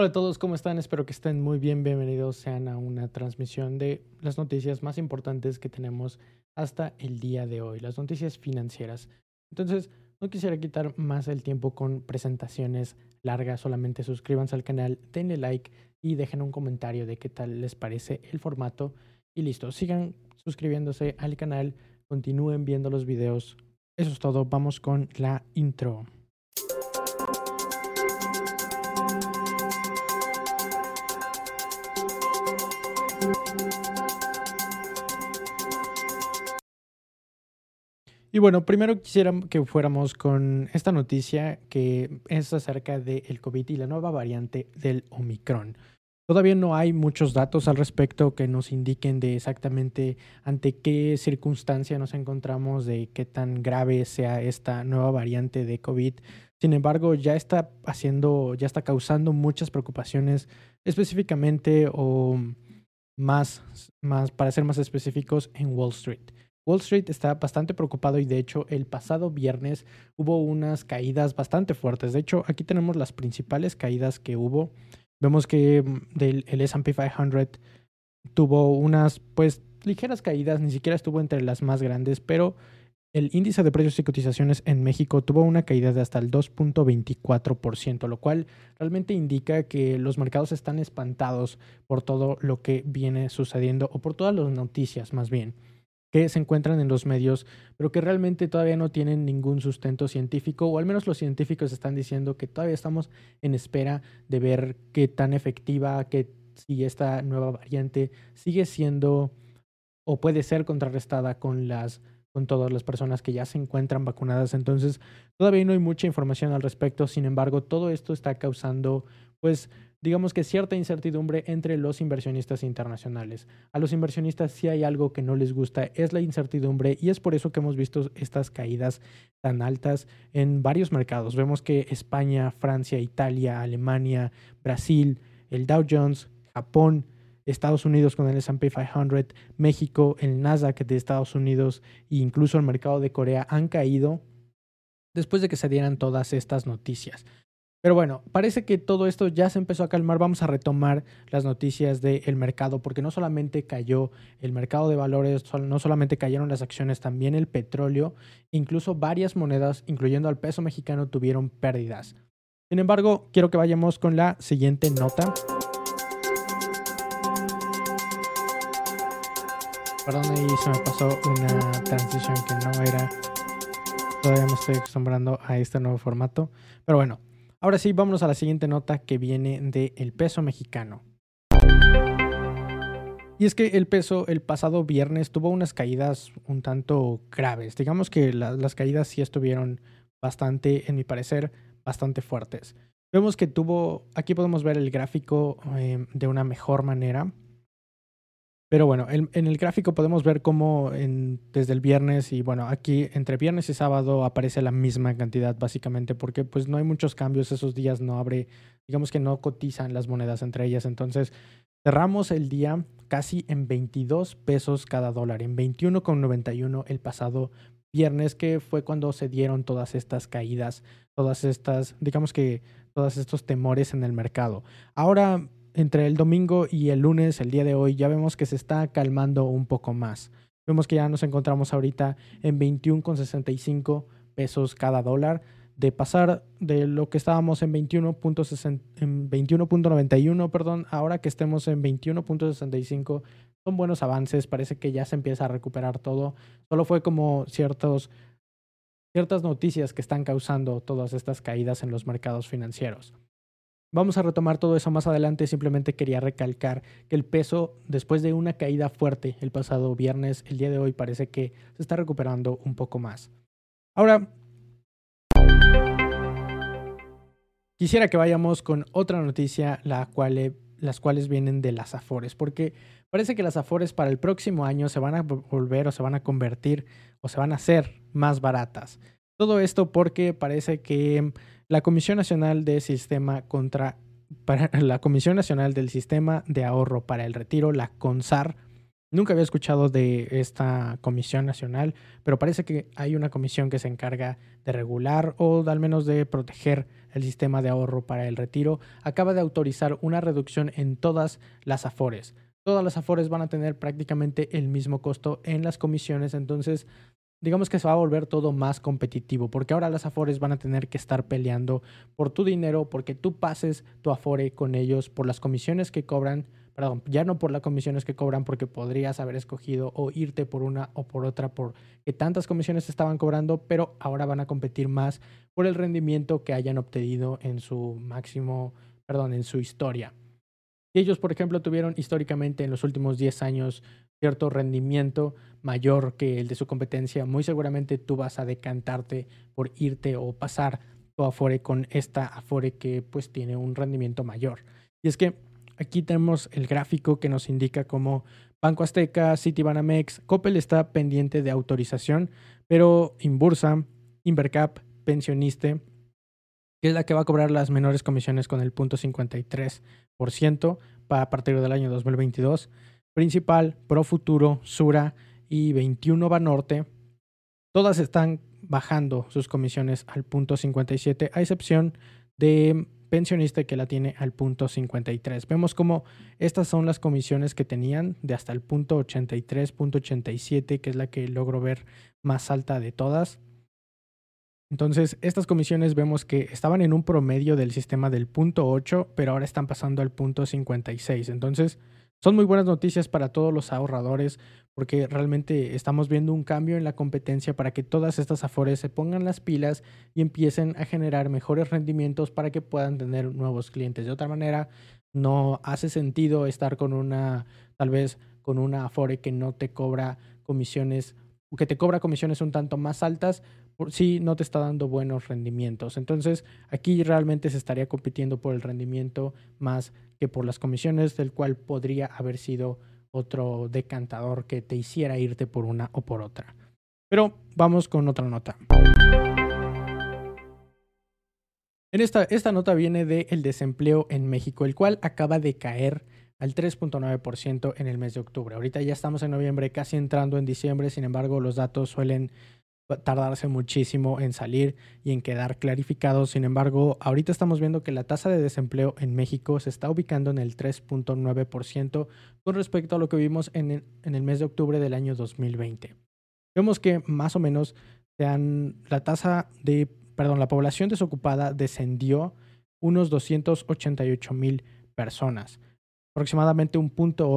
Hola a todos, ¿cómo están? Espero que estén muy bien. Bienvenidos sean a una transmisión de las noticias más importantes que tenemos hasta el día de hoy, las noticias financieras. Entonces, no quisiera quitar más el tiempo con presentaciones largas, solamente suscríbanse al canal, denle like y dejen un comentario de qué tal les parece el formato. Y listo, sigan suscribiéndose al canal, continúen viendo los videos. Eso es todo, vamos con la intro. Y bueno, primero quisiera que fuéramos con esta noticia que es acerca del COVID y la nueva variante del Omicron. Todavía no hay muchos datos al respecto que nos indiquen de exactamente ante qué circunstancia nos encontramos, de qué tan grave sea esta nueva variante de COVID. Sin embargo, ya está haciendo, ya está causando muchas preocupaciones, específicamente o más, más, para ser más específicos, en Wall Street. Wall Street está bastante preocupado y de hecho el pasado viernes hubo unas caídas bastante fuertes. De hecho, aquí tenemos las principales caídas que hubo. Vemos que mm, del, el S&P 500 tuvo unas pues ligeras caídas, ni siquiera estuvo entre las más grandes, pero el índice de precios y cotizaciones en México tuvo una caída de hasta el 2.24%, lo cual realmente indica que los mercados están espantados por todo lo que viene sucediendo o por todas las noticias más bien que se encuentran en los medios, pero que realmente todavía no tienen ningún sustento científico, o al menos los científicos están diciendo que todavía estamos en espera de ver qué tan efectiva, que si esta nueva variante sigue siendo o puede ser contrarrestada con las con todas las personas que ya se encuentran vacunadas. Entonces, todavía no hay mucha información al respecto. Sin embargo, todo esto está causando pues digamos que cierta incertidumbre entre los inversionistas internacionales. A los inversionistas si hay algo que no les gusta, es la incertidumbre y es por eso que hemos visto estas caídas tan altas en varios mercados. Vemos que España, Francia, Italia, Alemania, Brasil, el Dow Jones, Japón, Estados Unidos con el S&P 500, México, el Nasdaq de Estados Unidos e incluso el mercado de Corea han caído después de que se dieran todas estas noticias. Pero bueno, parece que todo esto ya se empezó a calmar. Vamos a retomar las noticias del mercado, porque no solamente cayó el mercado de valores, no solamente cayeron las acciones, también el petróleo, incluso varias monedas, incluyendo al peso mexicano, tuvieron pérdidas. Sin embargo, quiero que vayamos con la siguiente nota. Perdón, ahí se me pasó una transición que no era. Todavía me estoy acostumbrando a este nuevo formato. Pero bueno, Ahora sí, vámonos a la siguiente nota que viene del peso mexicano. Y es que el peso el pasado viernes tuvo unas caídas un tanto graves. Digamos que las caídas sí estuvieron bastante, en mi parecer, bastante fuertes. Vemos que tuvo, aquí podemos ver el gráfico eh, de una mejor manera. Pero bueno, en, el gráfico podemos ver cómo desde el viernes y bueno, aquí entre viernes y sábado aparece la misma cantidad básicamente porque pues no hay muchos cambios esos días, no abre, digamos que no cotizan las monedas entre ellas. Entonces cerramos el día casi en 22 pesos cada dólar, en 21,91 el pasado viernes que fue cuando se dieron todas estas caídas, todas estas, digamos que todos estos temores en el mercado. Ahora entre el domingo y el lunes, el día de hoy, ya vemos que se está calmando un poco más. Vemos que ya nos encontramos ahorita en 21,65 pesos cada dólar. De pasar de lo que estábamos en 21.91, perdón, ahora que estemos en 21.65, son buenos avances. Parece que ya se empieza a recuperar todo. Solo fue como ciertos, ciertas noticias que están causando todas estas caídas en los mercados financieros. Vamos a retomar todo eso más adelante, simplemente quería recalcar que el peso, después de una caída fuerte el pasado viernes, el día de hoy parece que se está recuperando un poco más. Ahora, quisiera que vayamos con otra noticia, la cual, las cuales vienen de las Afores, porque parece que las Afores para el próximo año se van a volver o se van a convertir o se van a hacer más baratas. Todo esto porque parece que la Comisión Nacional del Sistema de Ahorro para el Retiro, la CONSAR, nunca había escuchado de esta comisión nacional, pero parece que hay una comisión que se encarga de regular o al menos de proteger el sistema de ahorro para el retiro, acaba de autorizar una reducción en todas las afores. Todas las afores van a tener prácticamente el mismo costo en las comisiones, entonces digamos que se va a volver todo más competitivo, porque ahora las Afores van a tener que estar peleando por tu dinero, porque tú pases tu Afore con ellos, por las comisiones que cobran, perdón, ya no por las comisiones que cobran, porque podrías haber escogido o irte por una o por otra, porque tantas comisiones estaban cobrando, pero ahora van a competir más por el rendimiento que hayan obtenido en su máximo, perdón, en su historia. ellos, por ejemplo, tuvieron históricamente en los últimos 10 años cierto rendimiento mayor que el de su competencia, muy seguramente tú vas a decantarte por irte o pasar tu Afore con esta Afore que pues tiene un rendimiento mayor. Y es que aquí tenemos el gráfico que nos indica cómo Banco Azteca, Citibanamex, Coppel está pendiente de autorización, pero Inbursa, Invercap, Pensioniste, que es la que va a cobrar las menores comisiones con el punto 53% a partir del año 2022, Principal, Pro Futuro, Sura y 21 Banorte, todas están bajando sus comisiones al punto 57, a excepción de pensionista que la tiene al punto 53. Vemos como estas son las comisiones que tenían de hasta el punto 83, punto 87, que es la que logro ver más alta de todas. Entonces, estas comisiones vemos que estaban en un promedio del sistema del punto 8, pero ahora están pasando al punto 56. Entonces, son muy buenas noticias para todos los ahorradores porque realmente estamos viendo un cambio en la competencia para que todas estas afores se pongan las pilas y empiecen a generar mejores rendimientos para que puedan tener nuevos clientes. De otra manera, no hace sentido estar con una, tal vez con una afore que no te cobra comisiones, que te cobra comisiones un tanto más altas, por si no te está dando buenos rendimientos. Entonces, aquí realmente se estaría compitiendo por el rendimiento más que por las comisiones, del cual podría haber sido otro decantador que te hiciera irte por una o por otra. Pero vamos con otra nota. En esta, esta nota viene del el desempleo en México, el cual acaba de caer al 3.9% en el mes de octubre. Ahorita ya estamos en noviembre, casi entrando en diciembre, sin embargo los datos suelen tardarse muchísimo en salir y en quedar clarificados. Sin embargo, ahorita estamos viendo que la tasa de desempleo en México se está ubicando en el 3.9% con respecto a lo que vimos en el, mes de octubre del año 2020. Vemos que más o menos la tasa de, perdón, la población desocupada descendió unos 288 mil personas, aproximadamente un punto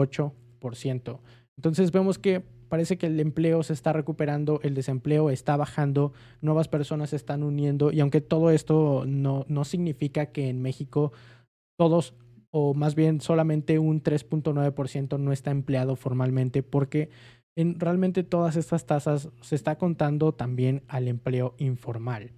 Entonces vemos que parece que el empleo se está recuperando, el desempleo está bajando, nuevas personas se están uniendo y aunque todo esto no, no significa que en México todos o más bien solamente un 3.9% no está empleado formalmente porque en realmente todas estas tasas se está contando también al empleo informal.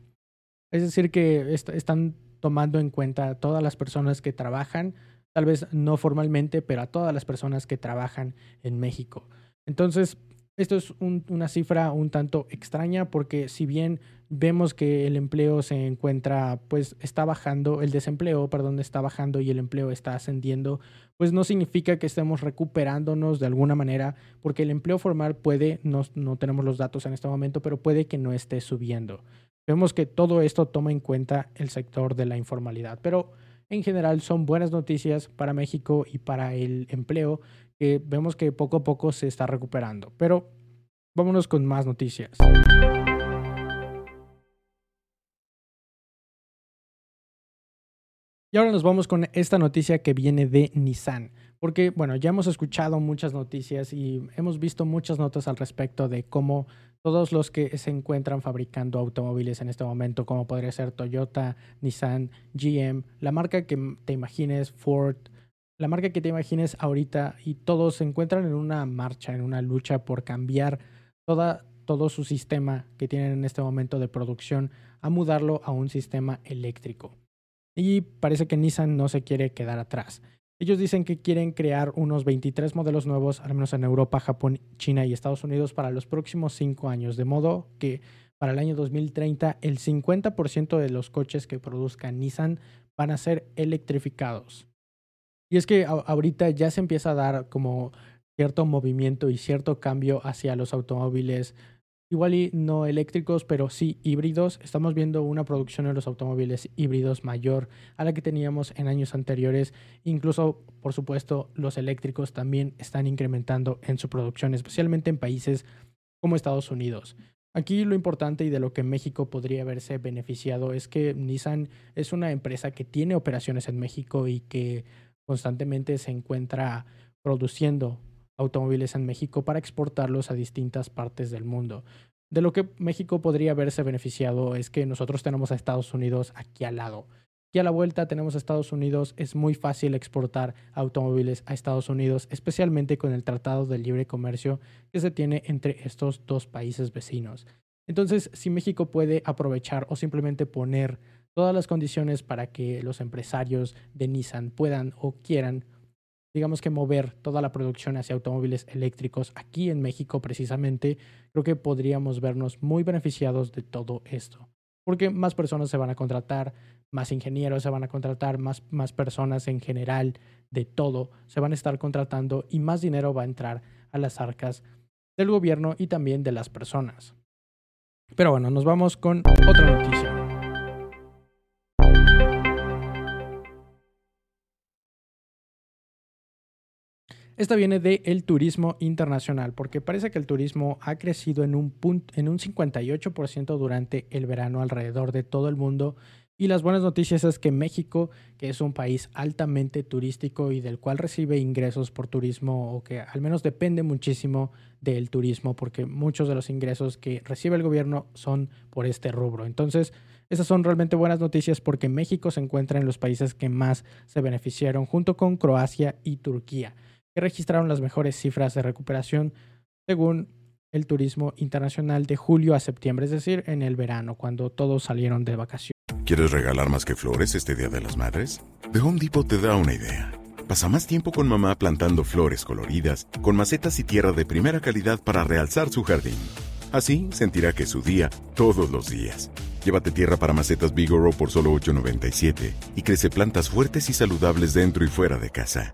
Es decir, que están tomando en cuenta todas las personas que trabajan, tal vez no formalmente, pero a todas las personas que trabajan en México. Entonces, esto es una cifra un tanto extraña porque si bien vemos que el empleo se encuentra, pues está bajando, el desempleo, perdón, está bajando y el empleo está ascendiendo, pues no significa que estemos recuperándonos de alguna manera, porque el empleo formal puede, no, no tenemos los datos en este momento, pero puede que no esté subiendo. Vemos que todo esto toma en cuenta el sector de la informalidad, pero en general son buenas noticias para México y para el empleo que vemos que poco a poco se está recuperando. Pero vámonos con más noticias. Y ahora nos vamos con esta noticia que viene de Nissan. Porque, bueno, ya hemos escuchado muchas noticias y hemos visto muchas notas al respecto de cómo todos los que se encuentran fabricando automóviles en este momento, como podría ser Toyota, Nissan, GM, la marca que te imagines, Ford, la marca que te imagines ahorita, y todos se encuentran en una marcha, en una lucha por cambiar todo su sistema que tienen en este momento de producción a mudarlo a un sistema eléctrico. Y parece que Nissan no se quiere quedar atrás. Ellos dicen que quieren crear unos 23 modelos nuevos, al menos en Europa, Japón, China y Estados Unidos, para los próximos cinco años, de modo que para el año 2030 el 50% de los coches que produzca Nissan van a ser electrificados. Y es que ahorita ya se empieza a dar como cierto movimiento y cierto cambio hacia los automóviles igual y no eléctricos, pero sí híbridos. Estamos viendo una producción de los automóviles híbridos mayor a la que teníamos en años anteriores. Incluso, por supuesto, los eléctricos también están incrementando en su producción, especialmente en países como Estados Unidos. Aquí lo importante y de lo que México podría haberse beneficiado es que Nissan es una empresa que tiene operaciones en México y que constantemente se encuentra produciendo automóviles en México para exportarlos a distintas partes del mundo. De lo que México podría haberse beneficiado es que nosotros tenemos a Estados Unidos aquí al lado. Aquí a la vuelta tenemos a Estados Unidos, es muy fácil exportar automóviles a Estados Unidos, especialmente con el Tratado de Libre Comercio que se tiene entre estos dos países vecinos. Entonces, si México puede aprovechar o simplemente poner todas las condiciones para que los empresarios de Nissan puedan o quieran digamos que mover toda la producción hacia automóviles eléctricos aquí en México precisamente, creo que podríamos vernos muy beneficiados de todo esto. Porque más personas se van a contratar, más ingenieros se van a contratar, más, más personas en general de todo se van a estar contratando y más dinero va a entrar a las arcas del gobierno y también de las personas. Pero bueno, nos vamos con otra noticia. Esta viene del el turismo internacional, porque parece que el turismo ha crecido en un, en un 58% durante el verano alrededor de todo el mundo. Y las buenas noticias es que México, que es un país altamente turístico y del cual recibe ingresos por turismo, o que al menos depende muchísimo del turismo, porque muchos de los ingresos que recibe el gobierno son por este rubro. Entonces, esas son realmente buenas noticias porque México se encuentra en los países que más se beneficiaron, junto con Croacia y Turquía que registraron las mejores cifras de recuperación según el turismo internacional de julio a septiembre, es decir, en el verano, cuando todos salieron de vacaciones. ¿Quieres regalar más que flores este Día de las Madres? The Home Depot te da una idea. Pasa más tiempo con mamá plantando flores coloridas, con macetas y tierra de primera calidad para realzar su jardín. Así sentirá que es su día todos los días. Llévate tierra para macetas Bigoro por solo $8.97 y crece plantas fuertes y saludables dentro y fuera de casa.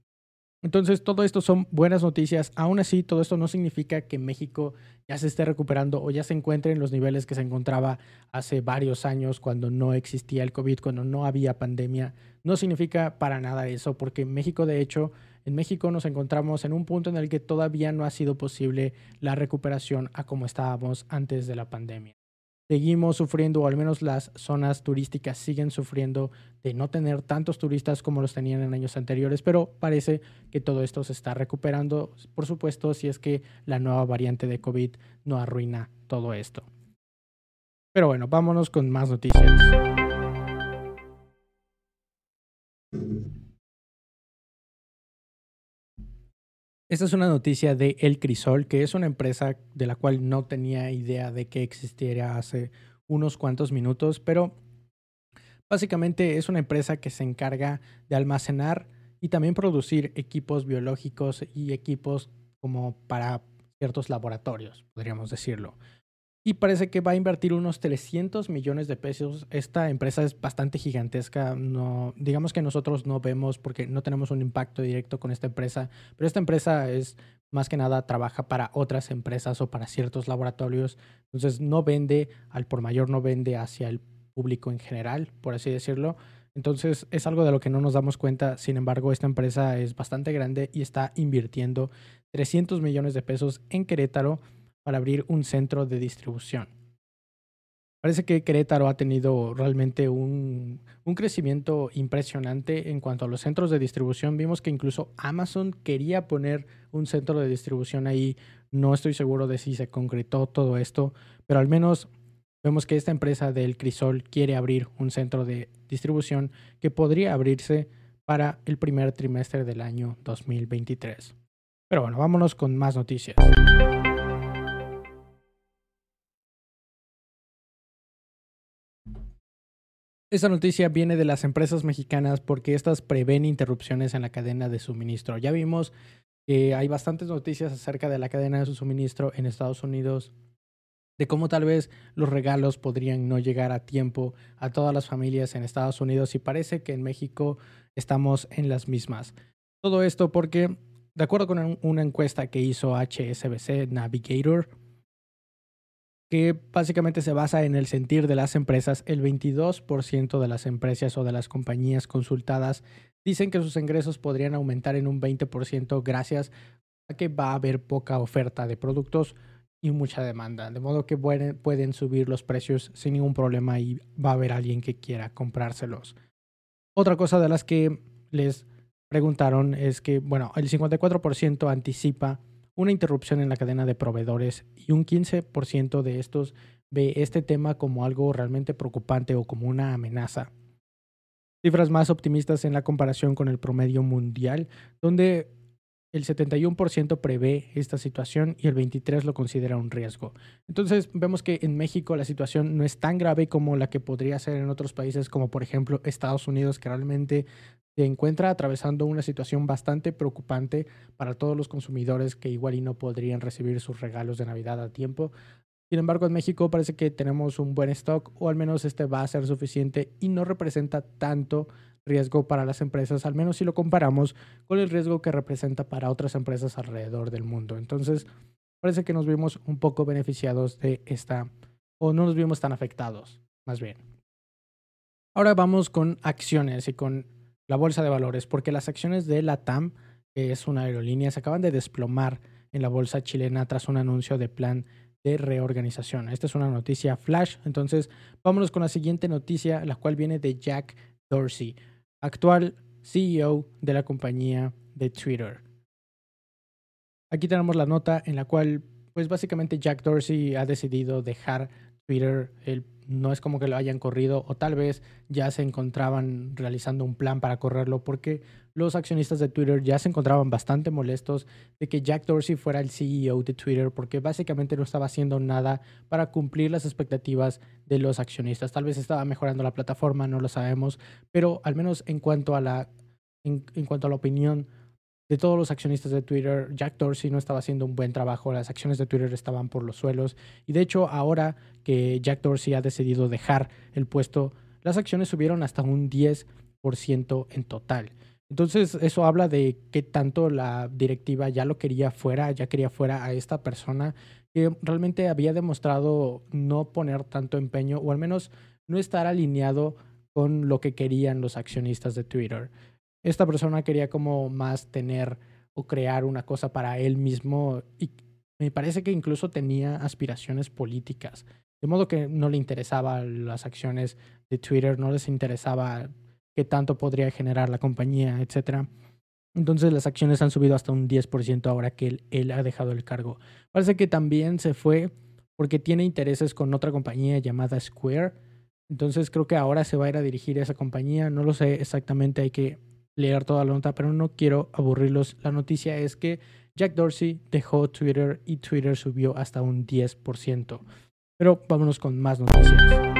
Entonces, todo esto son buenas noticias. Aún así, todo esto no significa que México ya se esté recuperando o ya se encuentre en los niveles que se encontraba hace varios años cuando no existía el COVID, cuando no había pandemia. No significa para nada eso, porque México, de hecho, en México nos encontramos en un punto en el que todavía no ha sido posible la recuperación a como estábamos antes de la pandemia. Seguimos sufriendo, o al menos las zonas turísticas siguen sufriendo de no tener tantos turistas como los tenían en años anteriores, pero parece que todo esto se está recuperando, por supuesto, si es que la nueva variante de COVID no arruina todo esto. Pero bueno, vámonos con más noticias. Esta es una noticia de El Crisol, que es una empresa de la cual no tenía idea de que existiera hace unos cuantos minutos, pero básicamente es una empresa que se encarga de almacenar y también producir equipos biológicos y equipos como para ciertos laboratorios, podríamos decirlo y parece que va a invertir unos 300 millones de pesos. Esta empresa es bastante gigantesca. No, digamos que nosotros no vemos porque no tenemos un impacto directo con esta empresa, pero esta empresa es más que nada trabaja para otras empresas o para ciertos laboratorios. Entonces no vende al por mayor, no vende hacia el público en general, por así decirlo. Entonces es algo de lo que no nos damos cuenta. Sin embargo, esta empresa es bastante grande y está invirtiendo 300 millones de pesos en Querétaro para abrir un centro de distribución. Parece que Querétaro ha tenido realmente un, un, crecimiento impresionante en cuanto a los centros de distribución. Vimos que incluso Amazon quería poner un centro de distribución ahí. No estoy seguro de si se concretó todo esto, pero al menos vemos que esta empresa del Crisol quiere abrir un centro de distribución que podría abrirse para el primer trimestre del año 2023. Pero bueno, vámonos con más noticias. Esta noticia viene de las empresas mexicanas porque estas prevén interrupciones en la cadena de suministro. Ya vimos que hay bastantes noticias acerca de la cadena de suministro en Estados Unidos, de cómo tal vez los regalos podrían no llegar a tiempo a todas las familias en Estados Unidos y parece que en México estamos en las mismas. Todo esto porque, de acuerdo con una encuesta que hizo HSBC Navigator, que básicamente se basa en el sentir de las empresas, el 22% de las empresas o de las compañías consultadas dicen que sus ingresos podrían aumentar en un 20% gracias a que va a haber poca oferta de productos y mucha demanda, de modo que pueden, subir los precios sin ningún problema y va a haber alguien que quiera comprárselos. Otra cosa de las que les preguntaron es que, bueno, el 54% anticipa una interrupción en la cadena de proveedores y un 15% de estos ve este tema como algo realmente preocupante o como una amenaza. Cifras más optimistas en la comparación con el promedio mundial, donde el 71% prevé esta situación y el 23% lo considera un riesgo. Entonces vemos que en México la situación no es tan grave como la que podría ser en otros países como por ejemplo Estados Unidos, que realmente se encuentra atravesando una situación bastante preocupante para todos los consumidores que igual y no podrían recibir sus regalos de Navidad a tiempo. Sin embargo, en México parece que tenemos un buen stock o al menos este va a ser suficiente y no representa tanto riesgo para las empresas, al menos si lo comparamos con el riesgo que representa para otras empresas alrededor del mundo. Entonces, parece que nos vimos un poco beneficiados de esta, o no nos vimos tan afectados, más bien. Ahora vamos con acciones y con la bolsa de valores, porque las acciones de la TAM, que es una aerolínea, se acaban de desplomar en la bolsa chilena tras un anuncio de plan de reorganización. Esta es una noticia flash, entonces vámonos con la siguiente noticia, la cual viene de Jack Dorsey, actual CEO de la compañía de Twitter. Aquí tenemos la nota en la cual, pues básicamente Jack Dorsey ha decidido dejar Twitter no es como que lo hayan corrido o tal vez ya se encontraban realizando un plan para correrlo porque los accionistas de Twitter ya se encontraban bastante molestos de que Jack Dorsey fuera el CEO de Twitter porque básicamente no estaba haciendo nada para cumplir las expectativas de los accionistas. Tal vez estaba mejorando la plataforma, no lo sabemos, pero al menos en cuanto a la, en, en cuanto a la opinión de todos los accionistas de Twitter, Jack Dorsey no estaba haciendo un buen trabajo, las acciones de Twitter estaban por los suelos y de hecho ahora que Jack Dorsey ha decidido dejar el puesto, las acciones subieron hasta un 10% en total. Entonces eso habla de que tanto la directiva ya lo quería fuera, ya quería fuera a esta persona que realmente había demostrado no poner tanto empeño o al menos no estar alineado con lo que querían los accionistas de Twitter esta persona quería como más tener o crear una cosa para él mismo y me parece que incluso tenía aspiraciones políticas. De modo que no le interesaban las acciones de Twitter, no les interesaba qué tanto podría generar la compañía, etc. Entonces las acciones han subido hasta un 10% ahora que él, él ha dejado el cargo. Parece que también se fue porque tiene intereses con otra compañía llamada Square. Entonces creo que ahora se va a ir a dirigir a esa compañía. No lo sé exactamente, hay que leer toda la nota, pero no quiero aburrirlos. La noticia es que Jack Dorsey dejó Twitter y Twitter subió hasta un 10%. Pero vámonos con más noticias.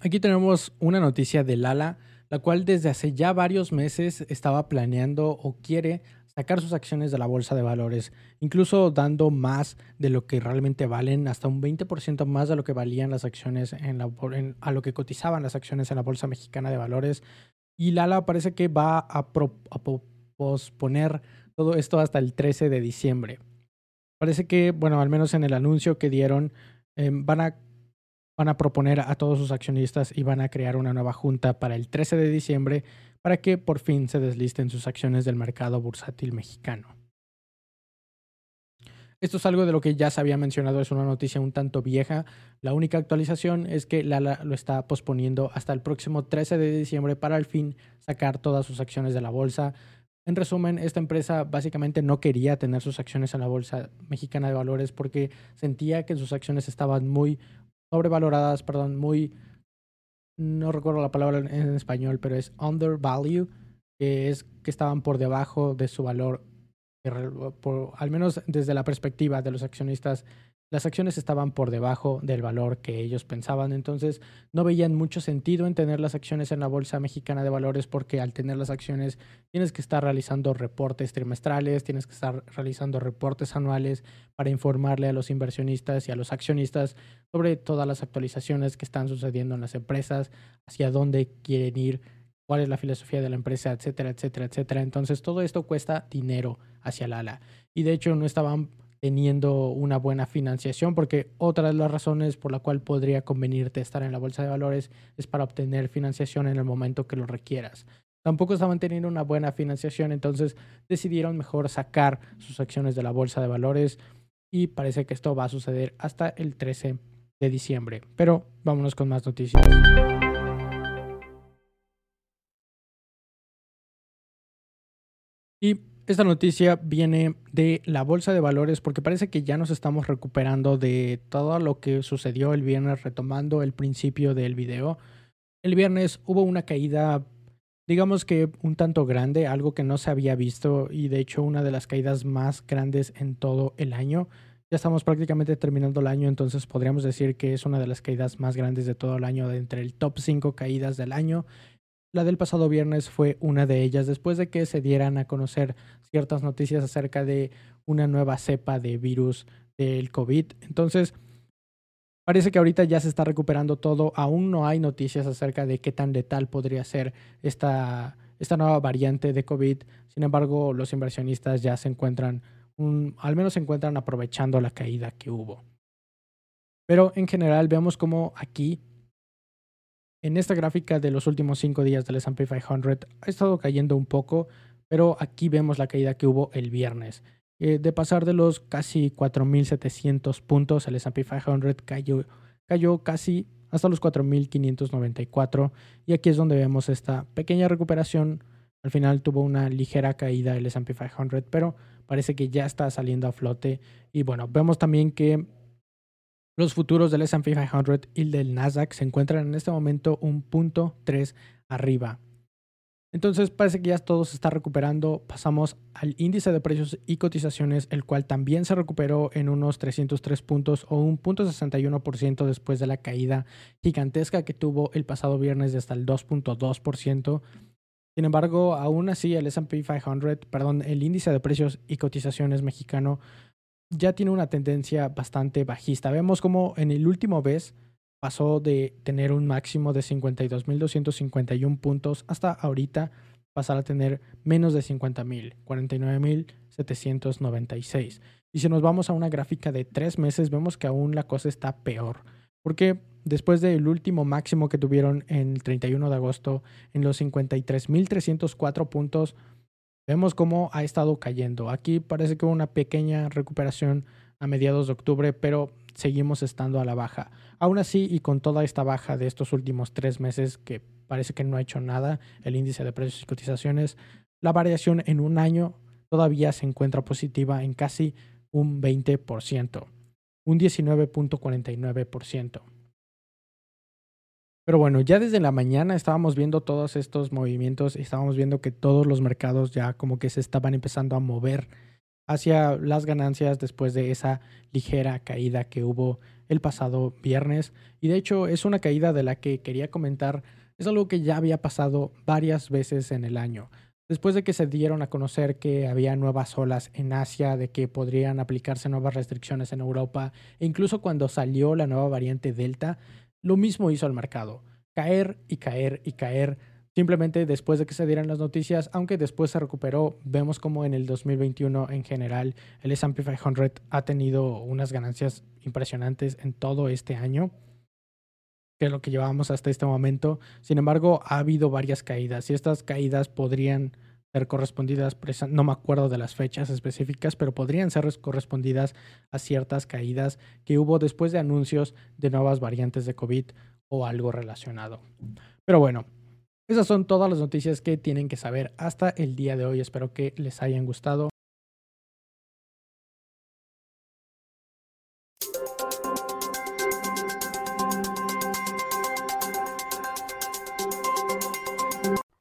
Aquí tenemos una noticia de Lala, la cual desde hace ya varios meses estaba planeando o quiere sacar sus acciones de la bolsa de valores, incluso dando más de lo que realmente valen, hasta un 20% más de lo que valían las acciones en la, a lo que cotizaban las acciones en la bolsa mexicana de valores. Y Lala parece que va a, posponer todo esto hasta el 13 de diciembre. Parece que, bueno, al menos en el anuncio que dieron, em, van a proponer a todos sus accionistas y van a crear una nueva junta para el 13 de diciembre para que por fin se deslisten sus acciones del mercado bursátil mexicano. Esto es algo de lo que ya se había mencionado, es una noticia un tanto vieja. La única actualización es que Lala lo está posponiendo hasta el próximo 13 de diciembre para al fin sacar todas sus acciones de la bolsa. En resumen, esta empresa básicamente no quería tener sus acciones en la Bolsa Mexicana de Valores porque sentía que sus acciones estaban muy sobrevaloradas, perdón, muy, no recuerdo la palabra en español, pero es undervalue, que es que estaban por debajo de su valor por, al menos desde la perspectiva de los accionistas, las acciones estaban por debajo del valor que ellos pensaban, entonces no veían mucho sentido en tener las acciones en la Bolsa Mexicana de Valores porque al tener las acciones tienes que estar realizando reportes trimestrales, tienes que estar realizando reportes anuales para informarle a los inversionistas y a los accionistas sobre todas las actualizaciones que están sucediendo en las empresas, hacia dónde quieren ir, cuál es la filosofía de la empresa, etcétera, etcétera, etcétera. Entonces todo esto cuesta dinero hacia Lala. Y de hecho no estaban teniendo una buena financiación porque otra de las razones por la cual podría convenirte estar en la bolsa de valores es para obtener financiación en el momento que lo requieras. Tampoco estaban teniendo una buena financiación, entonces decidieron mejor sacar sus acciones de la bolsa de valores y parece que esto va a suceder hasta el 13 de diciembre. Pero vámonos con más noticias. Y esta noticia viene de la bolsa de valores porque parece que ya nos estamos recuperando de todo lo que sucedió el viernes, retomando el principio del video. El viernes hubo una caída, digamos que un tanto grande, algo que no se había visto y de hecho una de las caídas más grandes en todo el año. Ya estamos prácticamente terminando el año, entonces podríamos decir que es una de las caídas más grandes de todo el año, de entre el top 5 caídas del año. La del pasado viernes fue una de ellas, después de que se dieran a conocer ciertas noticias acerca de una nueva cepa de virus del COVID. Entonces, parece que ahorita ya se está recuperando todo. Aún no hay noticias acerca de qué tan letal podría ser esta, esta nueva variante de COVID. Sin embargo, los inversionistas ya se encuentran, al menos se encuentran aprovechando la caída que hubo. Pero en general vemos como aquí en esta gráfica de los últimos cinco días del S&P 500 ha estado cayendo un poco, pero aquí vemos la caída que hubo el viernes. Eh, de pasar de los casi 4.700 puntos, el S&P 500 cayó, cayó casi hasta los 4.594 y aquí es donde vemos esta pequeña recuperación. Al final tuvo una ligera caída el S&P 500, pero parece que ya está saliendo a flote. Y bueno, vemos también que los futuros del S&P 500 y del Nasdaq se encuentran en este momento un punto 3 arriba. Entonces parece que ya todo se está recuperando. Pasamos al índice de precios y cotizaciones, el cual también se recuperó en unos 303 puntos o un punto 61% después de la caída gigantesca que tuvo el pasado viernes de hasta el 2.2%. Sin embargo, aún así el S&P 500, perdón, el índice de precios y cotizaciones mexicano ya tiene una tendencia bastante bajista. Vemos como en el último vez pasó de tener un máximo de 52.251 puntos hasta ahorita pasar a tener menos de 50.000, 49.796. Y si nos vamos a una gráfica de tres meses, vemos que aún la cosa está peor. Porque después del último máximo que tuvieron en el 31 de agosto, en los 53.304 puntos, vemos cómo ha estado cayendo. Aquí parece que hubo una pequeña recuperación a mediados de octubre, pero seguimos estando a la baja. Aún así, y con toda esta baja de estos últimos tres meses, que parece que no ha hecho nada, el índice de precios y cotizaciones, la variación en un año todavía se encuentra positiva en casi un 20%, un 19.49%. Pero bueno, ya desde la mañana estábamos viendo todos estos movimientos, estábamos viendo que todos los mercados ya como que se estaban empezando a mover hacia las ganancias después de esa ligera caída que hubo el pasado viernes. Y de hecho es una caída de la que quería comentar, es algo que ya había pasado varias veces en el año. Después de que se dieron a conocer que había nuevas olas en Asia, de que podrían aplicarse nuevas restricciones en Europa, e incluso cuando salió la nueva variante Delta, lo mismo hizo el mercado, caer y caer y caer. Simplemente después de que se dieran las noticias, aunque después se recuperó, vemos como en el 2021 en general el S&P 500 ha tenido unas ganancias impresionantes en todo este año. que es lo que llevábamos hasta este momento. Sin embargo, ha habido varias caídas y estas caídas podrían correspondidas, no me acuerdo de las fechas específicas, pero podrían ser correspondidas a ciertas caídas que hubo después de anuncios de nuevas variantes de COVID o algo relacionado. Pero bueno, esas son todas las noticias que tienen que saber hasta el día de hoy. Espero que les hayan gustado.